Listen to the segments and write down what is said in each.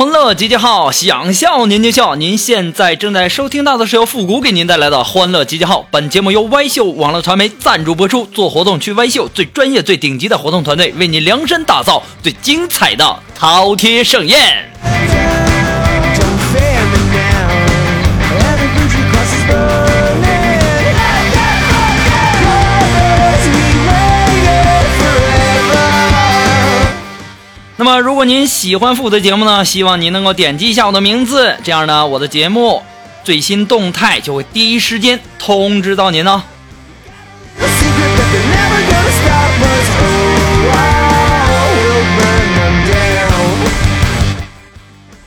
欢乐集结号，想笑您就笑。您现在正在收听到的是由复古给您带来的《欢乐集结号》。本节目由歪秀网络传媒赞助播出。做活动去歪秀，最专业、最顶级的活动团队为您量身打造最精彩的饕餮盛宴。那么，如果您喜欢父的节目呢，希望您能够点击一下我的名字，这样呢，我的节目最新动态就会第一时间通知到您呢。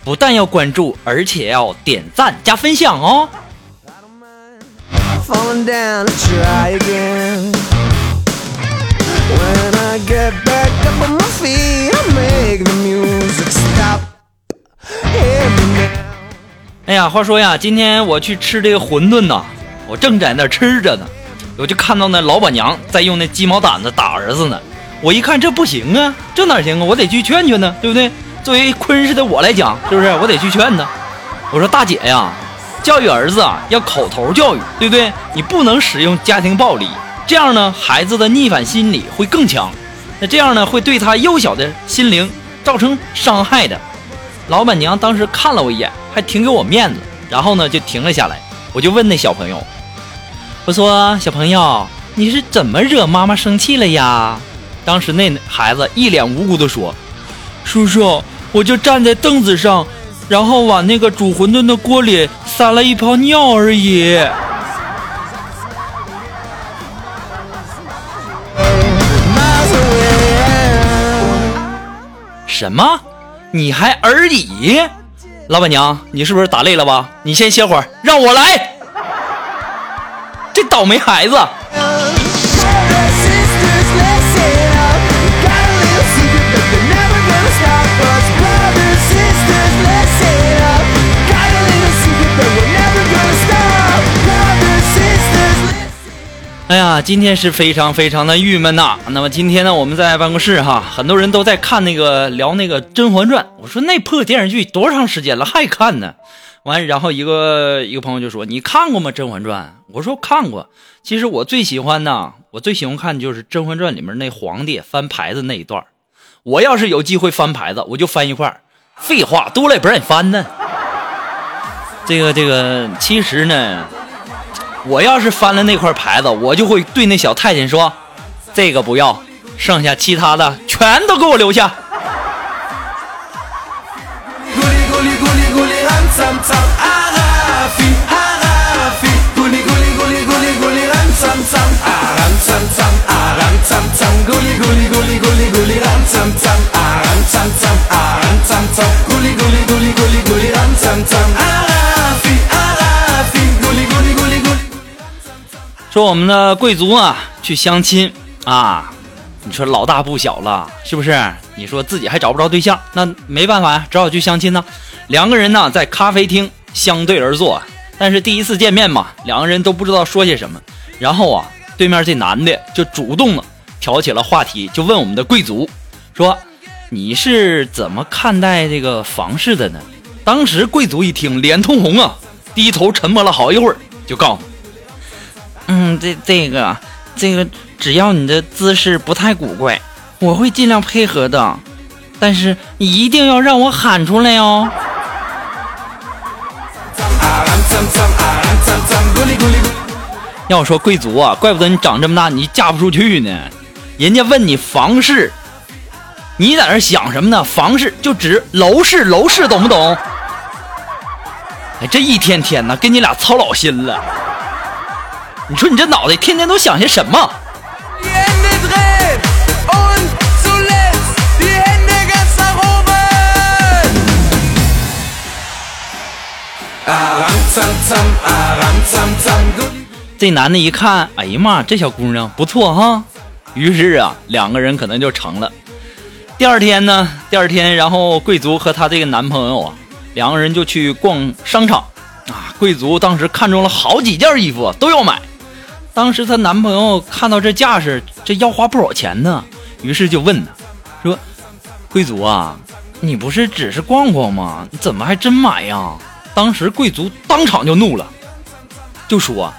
不但要关注，而且要点赞加分享哦。话说呀，今天我去吃这个馄饨呐，我正在那吃着呢，我就看到那老板娘在用那鸡毛掸子打儿子呢。我一看这不行啊，这哪行啊？我得去劝劝呢，对不对？作为坤氏的我来讲，是不是？我得去劝他。我说大姐呀，教育儿子啊要口头教育，对不对？你不能使用家庭暴力，这样呢，孩子的逆反心理会更强。那这样呢，会对他幼小的心灵造成伤害的。老板娘当时看了我一眼，还挺给我面子，然后呢就停了下来。我就问那小朋友：“我说小朋友，你是怎么惹妈妈生气了呀？”当时那孩子一脸无辜地说：“叔叔，我就站在凳子上，然后往那个煮馄饨的锅里撒了一泡尿而已。”什么？你还而已？老板娘，你是不是打累了吧？你先歇会儿，让我来。这倒霉孩子。哎呀，今天是非常非常的郁闷呐。那么今天呢，我们在办公室哈，很多人都在看那个聊那个《甄嬛传》。我说那破电视剧多长时间了还看呢？完，然后一个一个朋友就说：“你看过吗，《甄嬛传》？”我说看过。其实我最喜欢的，我最喜欢看的就是《甄嬛传》里面那皇帝翻牌子那一段。我要是有机会翻牌子，我就翻一块废话多了也不让你翻呢。这个这个，其实呢。我要是翻了那块牌子，我就会对那小太监说：“这个不要，剩下其他的全都给我留下。”说我们的贵族啊，去相亲啊，你说老大不小了，是不是？你说自己还找不着对象，那没办法呀，只好去相亲呢。两个人呢，在咖啡厅相对而坐，但是第一次见面嘛，两个人都不知道说些什么。然后啊，对面这男的就主动的挑起了话题，就问我们的贵族说：“你是怎么看待这个房事的呢？”当时贵族一听，脸通红啊，低头沉默了好一会儿，就告诉。嗯，这这个，这个，只要你的姿势不太古怪，我会尽量配合的。但是你一定要让我喊出来哦。要说贵族啊，怪不得你长这么大你嫁不出去呢。人家问你房事，你在那想什么呢？房事就指楼市，楼市懂不懂？哎，这一天天的跟你俩操老心了。你说你这脑袋天天都想些什么？这男的一看，哎呀妈，这小姑娘不错哈。于是啊，两个人可能就成了。第二天呢，第二天，然后贵族和她这个男朋友啊，两个人就去逛商场啊。贵族当时看中了好几件衣服，都要买。当时她男朋友看到这架势，这要花不少钱呢，于是就问她，说：“贵族啊，你不是只是逛逛吗？你怎么还真买呀？”当时贵族当场就怒了，就说：“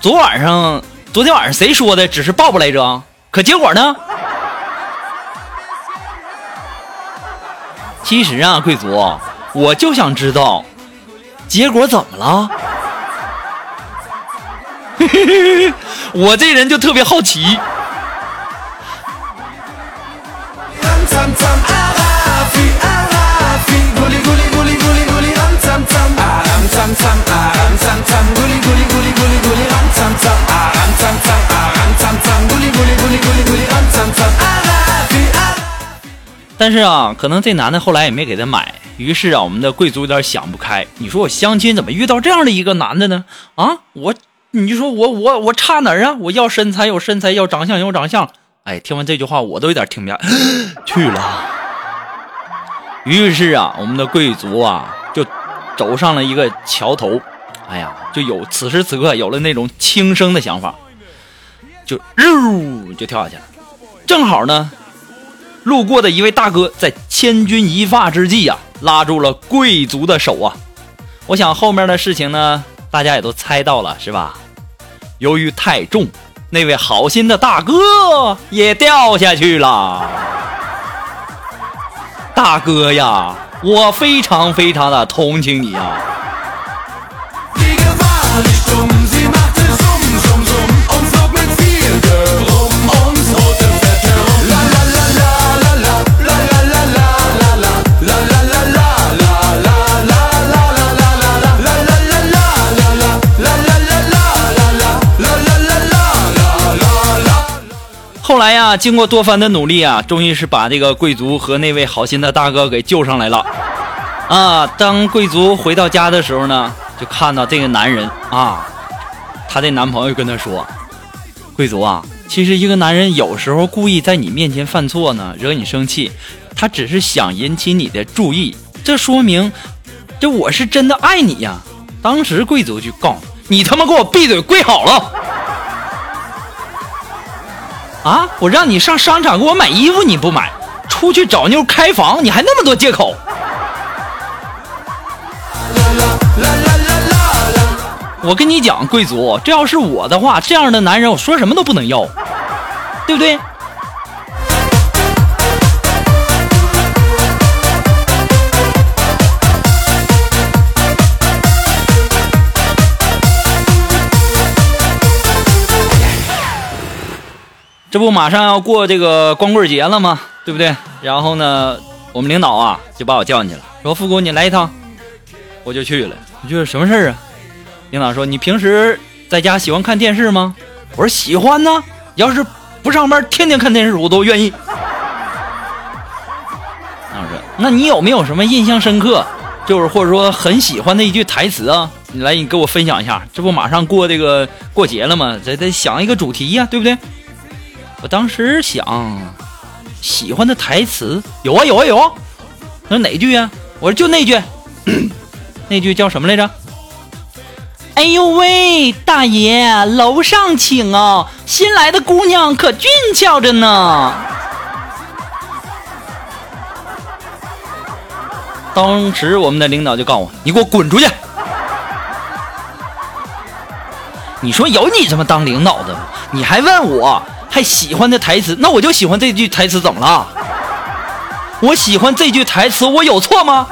昨晚上，昨天晚上谁说的只是抱抱来着？可结果呢？”其实啊，贵族，我就想知道，结果怎么了？我这人就特别好奇。但是啊，可能这男的后来也没给他买。于是啊，我们的贵族有点想不开。你说我相亲怎么遇到这样的一个男的呢？啊，我。你就说我我我差哪儿啊？我要身材有身材，要长相有长相。哎，听完这句话，我都有点听不下 去了。于是啊，我们的贵族啊，就走上了一个桥头。哎呀，就有此时此刻有了那种轻生的想法，就呜就跳下去了。正好呢，路过的一位大哥在千钧一发之际呀，拉住了贵族的手啊。我想后面的事情呢。大家也都猜到了是吧？由于太重，那位好心的大哥也掉下去了。大哥呀，我非常非常的同情你呀！后来呀，经过多番的努力啊，终于是把这个贵族和那位好心的大哥给救上来了。啊，当贵族回到家的时候呢，就看到这个男人啊，她的男朋友跟她说：“贵族啊，其实一个男人有时候故意在你面前犯错呢，惹你生气，他只是想引起你的注意，这说明这我是真的爱你呀。”当时贵族就告你他妈给我闭嘴，跪好了！啊，我让你上商场给我买衣服你不买，出去找妞开房你还那么多借口。我跟你讲，贵族，这要是我的话，这样的男人我说什么都不能要，对不对？这不马上要过这个光棍节了吗？对不对？然后呢，我们领导啊就把我叫进去了，说：“富姑，你来一趟。”我就去了。你觉得什么事儿啊？领导说：“你平时在家喜欢看电视吗？”我说：“喜欢呢。要是不上班，天天看电视，我都愿意。”老师，那你有没有什么印象深刻，就是或者说很喜欢的一句台词啊？你来，你给我分享一下。这不马上过这个过节了吗？得得想一个主题呀，对不对？我当时想，喜欢的台词有啊有啊有啊，说哪句啊？我说就那句，那句叫什么来着？哎呦喂，大爷，楼上请哦，新来的姑娘可俊俏着呢。当时我们的领导就告诉我：“你给我滚出去！”你说有你这么当领导的吗？你还问我？还喜欢的台词，那我就喜欢这句台词，怎么了？我喜欢这句台词，我有错吗？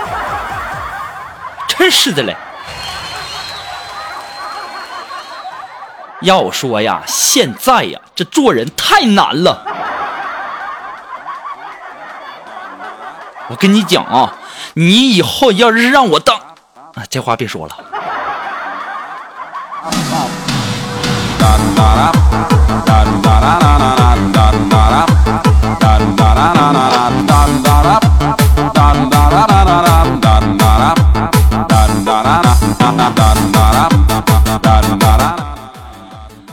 真是的嘞！要说呀，现在呀，这做人太难了。我跟你讲啊，你以后要是让我当……啊，这话别说了。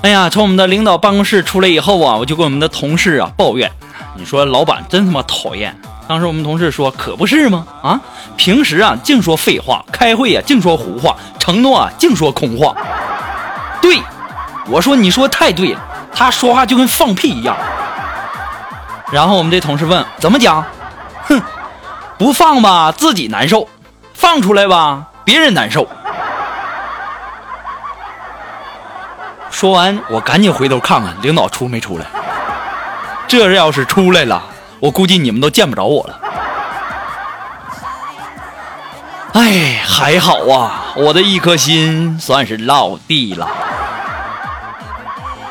哎呀，从我们的领导办公室出来以后啊，我就跟我们的同事啊抱怨，你说老板真他妈讨厌。当时我们同事说，可不是吗？啊，平时啊净说废话，开会啊净说胡话，承诺啊净说空话。对，我说你说太对了，他说话就跟放屁一样。然后我们这同事问怎么讲？哼，不放吧自己难受，放出来吧别人难受。说完，我赶紧回头看看领导出没出来。这要是出来了，我估计你们都见不着我了。哎，还好啊，我的一颗心算是落地了。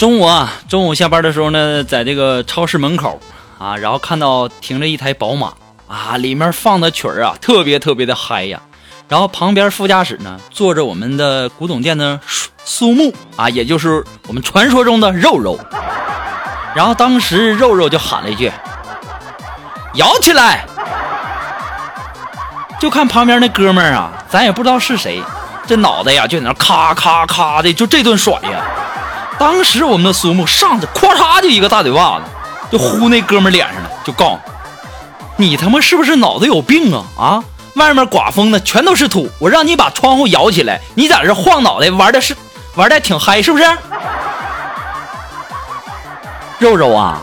中午啊，中午下班的时候呢，在这个超市门口啊，然后看到停着一台宝马啊，里面放的曲儿啊，特别特别的嗨呀。然后旁边副驾驶呢，坐着我们的古董店的苏苏木啊，也就是我们传说中的肉肉。然后当时肉肉就喊了一句：“摇起来！”就看旁边那哥们儿啊，咱也不知道是谁，这脑袋呀就在那咔咔咔的就这顿甩呀。当时我们的苏木上去，咵嚓就一个大嘴巴子，就呼那哥们脸上了，就告诉你他妈是不是脑子有病啊？啊，外面刮风呢，全都是土，我让你把窗户摇起来，你在这晃脑袋玩的是玩的挺嗨，是不是？肉肉啊，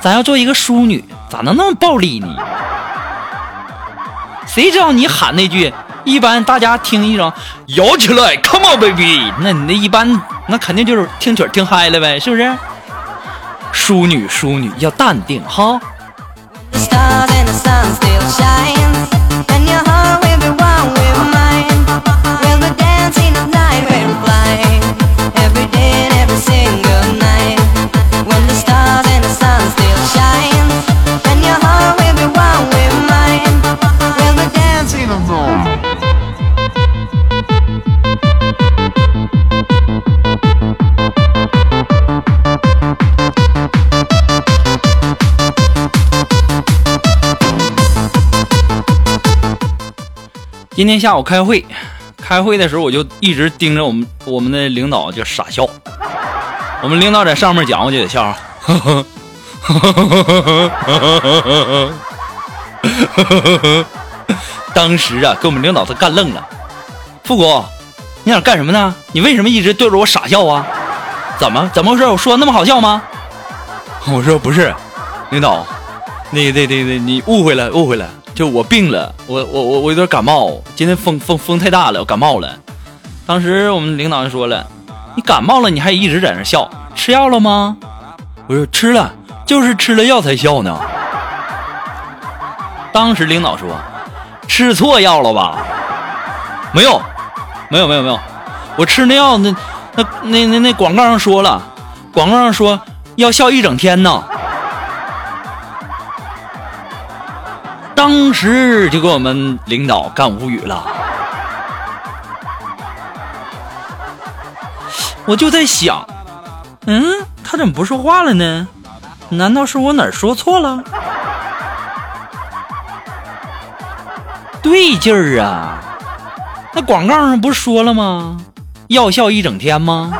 咱要做一个淑女，咋能那么暴力呢？谁知道你喊那句？一般大家听一声摇起来，Come on baby，那你那一般那肯定就是听曲听嗨了呗，是不是？淑女淑女要淡定哈。今天下午开会，开会的时候我就一直盯着我们我们的领导就傻笑。我们领导在上面讲，我就得笑。当时啊，给我们领导他干愣了。富国，你想干什么呢？你为什么一直对着我傻笑啊？怎么怎么回事？我说那么好笑吗？我说不是，领导，那那那那你误会了，误会了。就我病了，我我我我有点感冒，今天风风风太大了，我感冒了。当时我们领导就说了：“你感冒了，你还一直在那笑，吃药了吗？”我说：“吃了，就是吃了药才笑呢。” 当时领导说：“吃错药了吧？”没有，没有，没有，没有，我吃那药，那那那那那广告上说了，广告上说要笑一整天呢。当时就给我们领导干无语了，我就在想，嗯，他怎么不说话了呢？难道是我哪儿说错了？对劲儿啊！那广告上不是说了吗？药效一整天吗？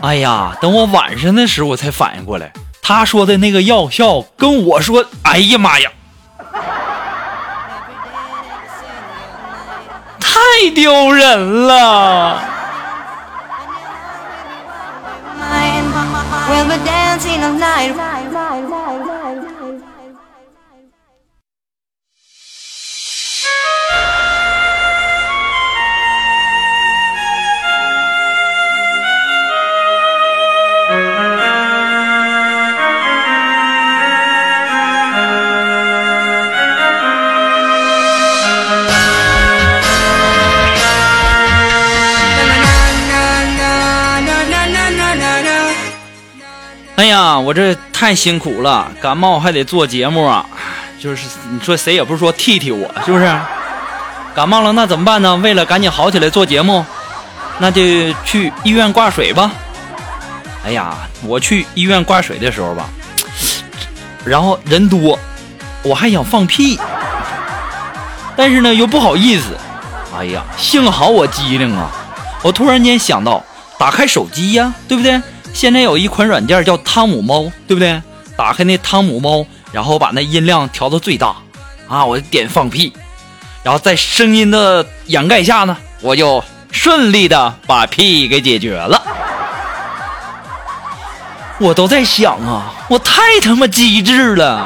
哎呀，等我晚上的时候我才反应过来，他说的那个药效跟我说，哎呀妈呀，太丢人了！哎呀，我这太辛苦了，感冒还得做节目啊，就是你说谁也不是说替替我，是不是？感冒了那怎么办呢？为了赶紧好起来做节目，那就去医院挂水吧。哎呀，我去医院挂水的时候吧，然后人多，我还想放屁，但是呢又不好意思。哎呀，幸好我机灵啊！我突然间想到，打开手机呀，对不对？现在有一款软件叫汤姆猫，对不对？打开那汤姆猫，然后把那音量调到最大，啊，我就点放屁，然后在声音的掩盖下呢，我就顺利的把屁给解决了。我都在想啊，我太他妈机智了。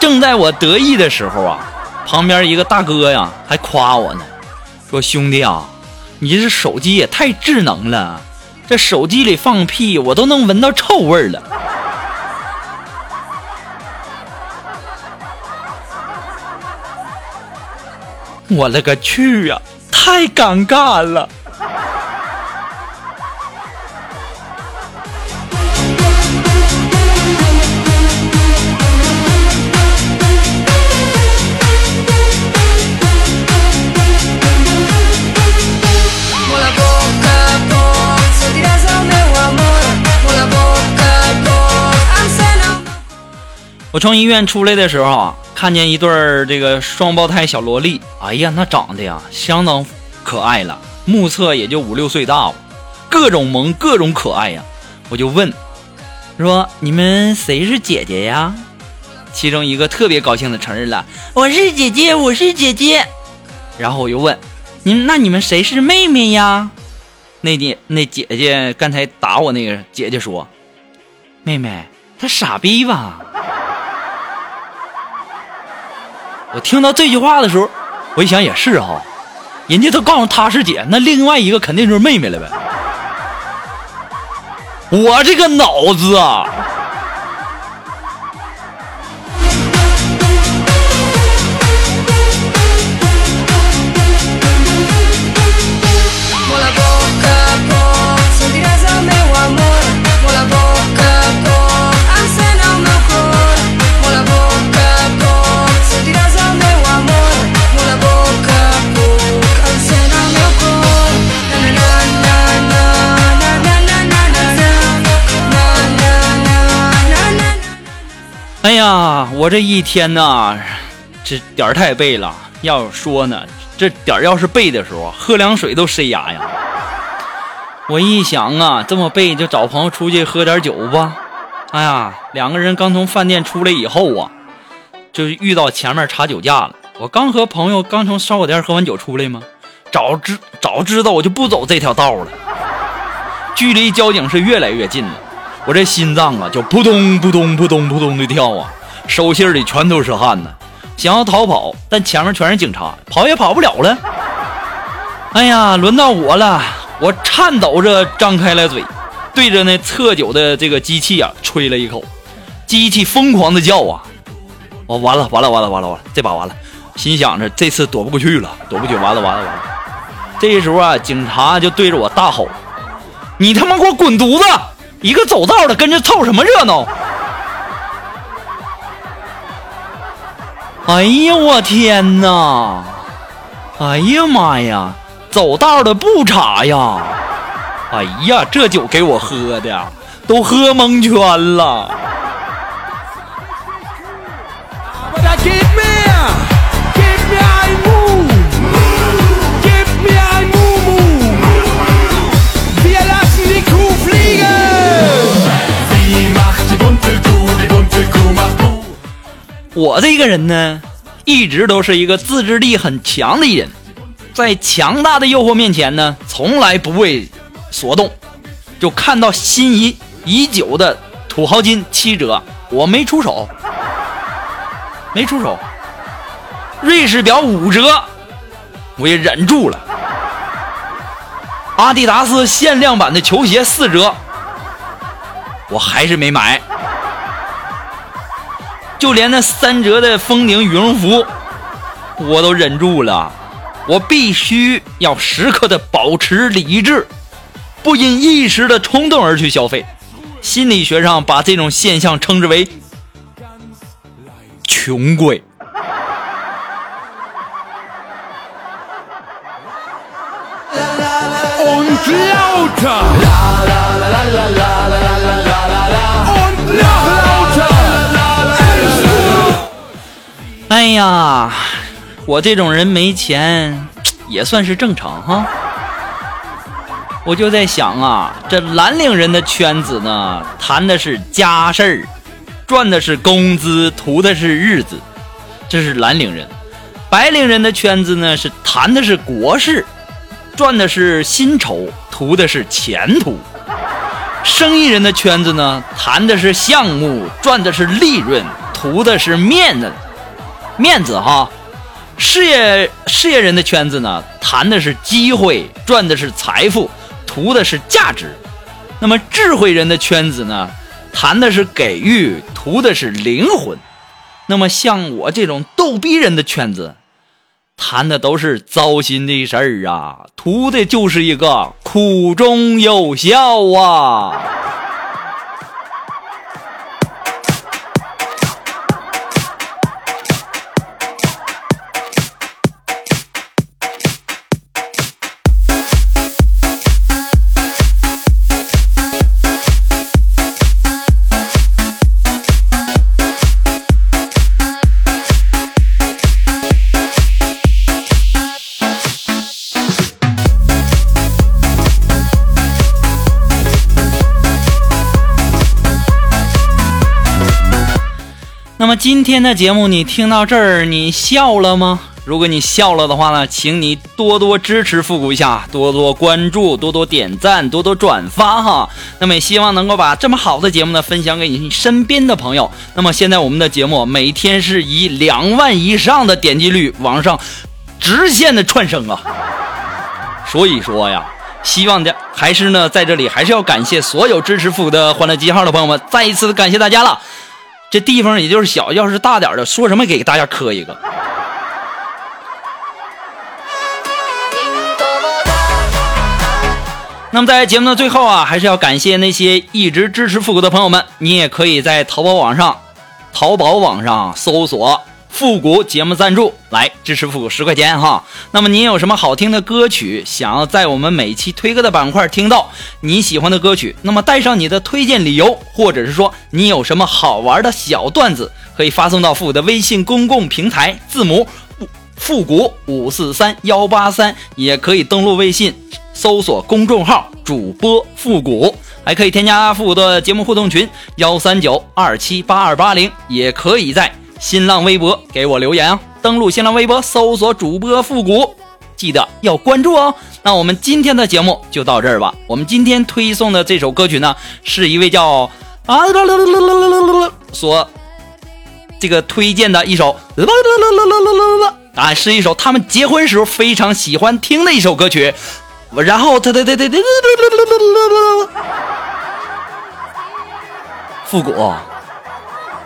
正在我得意的时候啊，旁边一个大哥呀还夸我呢，说兄弟啊。你这手机也太智能了，这手机里放屁我都能闻到臭味儿了。我勒个去呀、太尴尬了！我从医院出来的时候啊，看见一对儿这个双胞胎小萝莉，哎呀，那长得呀相当可爱了，目测也就五六岁大吧，各种萌，各种可爱呀。我就问，说你们谁是姐姐呀？其中一个特别高兴的承认了，我是姐姐，我是姐姐。然后我又问，你那你们谁是妹妹呀？那姐那姐姐刚才打我那个姐姐说，妹妹她傻逼吧？我听到这句话的时候，我一想也是哈、人家都告诉她是姐，那另外一个肯定就是妹妹了呗。我这个脑子啊！我这一天呐，这点儿太背了。要说呢，这点儿要是背的时候，喝凉水都塞牙呀。我一想啊，这么背就找朋友出去喝点酒吧。哎呀，两个人刚从饭店出来以后啊，就遇到前面查酒驾了。我刚和朋友刚从烧烤店喝完酒出来吗？早知早知道我就不走这条道了。距离交警是越来越近了。我这心脏啊，就扑通扑通扑通扑通的跳啊，手心里全都是汗呢。想要逃跑，但前面全是警察，跑也跑不了了。哎呀，轮到我了，我颤抖着张开了嘴，对着那测酒的这个机器啊吹了一口，机器疯狂的叫啊！我完了完了完了完了完了，这把完了，心想着这次躲不过去了，躲不去，完了完了完了。这时候啊，警察就对着我大吼：“你他妈给我滚犊子！”一个走道的跟着凑什么热闹？哎呀，我天哪！哎呀妈呀，走道的不查呀！哎呀，这酒给我喝的都喝蒙圈了。我这个人呢，一直都是一个自制力很强的人，在强大的诱惑面前呢，从来不为所动。就看到心仪已久的土豪金七折，我没出手，没出手。瑞士表五折，我也忍住了。阿迪达斯限量版的球鞋四折，我还是没买。就连那三折的风顶羽绒服，我都忍住了。我必须要时刻的保持理智，不因一时的冲动而去消费。心理学上把这种现象称之为“穷鬼”。哎呀，我这种人没钱也算是正常哈。我就在想啊，这蓝领人的圈子呢，谈的是家事儿，赚的是工资，图的是日子，这是蓝领人；白领人的圈子呢，是谈的是国事，赚的是薪酬，图的是前途；生意人的圈子呢，谈的是项目，赚的是利润，图的是面子。面子哈，事业事业人的圈子呢，谈的是机会，赚的是财富，图的是价值；那么智慧人的圈子呢，谈的是给予，图的是灵魂；那么像我这种逗逼人的圈子，谈的都是糟心的事儿啊，图的就是一个苦中有笑啊。今天的节目你听到这儿，你笑了吗？如果你笑了的话呢，请你多多支持复古一下，多多关注，多多点赞，多多转发哈。那么也希望能够把这么好的节目呢分享给你身边的朋友。那么现在我们的节目每天是以两万以上的点击率往上直线的窜升啊。所以说呀，希望的还是呢，在这里还是要感谢所有支持复古的欢乐记号的朋友们，再一次感谢大家了。这地方也就是小，要是大点的，说什么给大家磕一个。那么在节目的最后啊，还是要感谢那些一直支持复古的朋友们。你也可以在淘宝网上，淘宝网上搜索“复古节目赞助”来支持复古十块钱哈。那么您有什么好听的歌曲，想要在我们每期推歌的板块听到你喜欢的歌曲，那么带上你的推荐理由，或者是说你有什么好玩的小段子，可以发送到复古的微信公共平台，字母复古五四三幺八三，也可以登录微信。搜索公众号主播复古，还可以添加复古的节目互动群幺三九二七八二八零，也可以在新浪微博给我留言啊。登录新浪微博搜索主播复古，记得要关注哦。那我们今天的节目就到这儿吧。我们今天推送的这首歌曲呢，是一位叫啊所这个推荐的一首啊，是一首他们结婚时候非常喜欢听的一首歌曲。然后他他他他他，复古，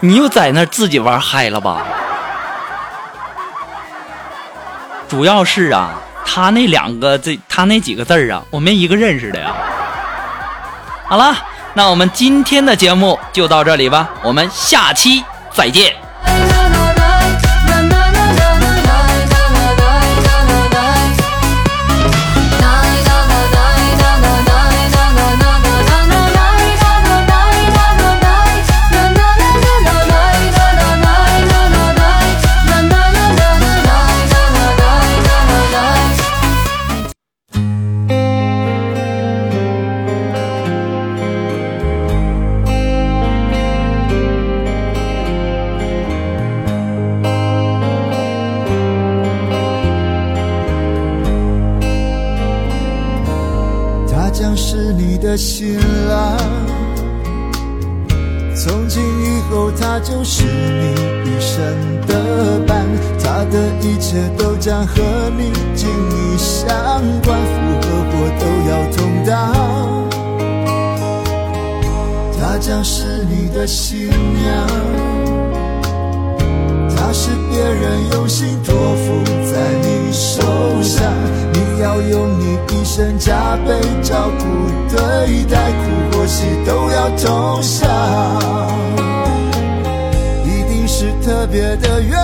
你又在那自己玩嗨了吧？主要是啊，他那两个这他那几个字儿啊，我没一个认识的呀。好了，那我们今天的节目就到这里吧，我们下期再见。一生加倍照顾对待，苦或喜都要同享，一定是特别的缘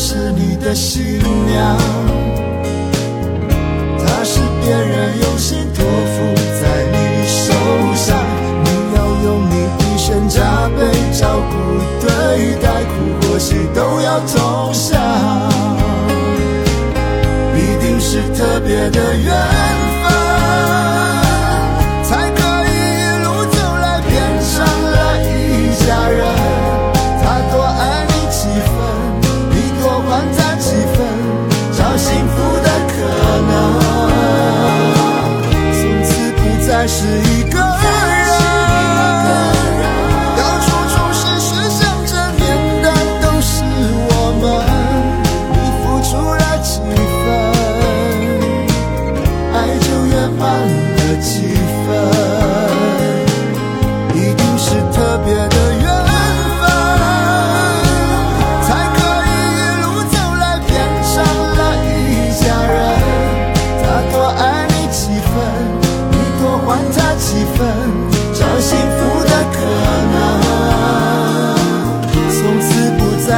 是你的新娘她是别人用心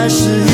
是。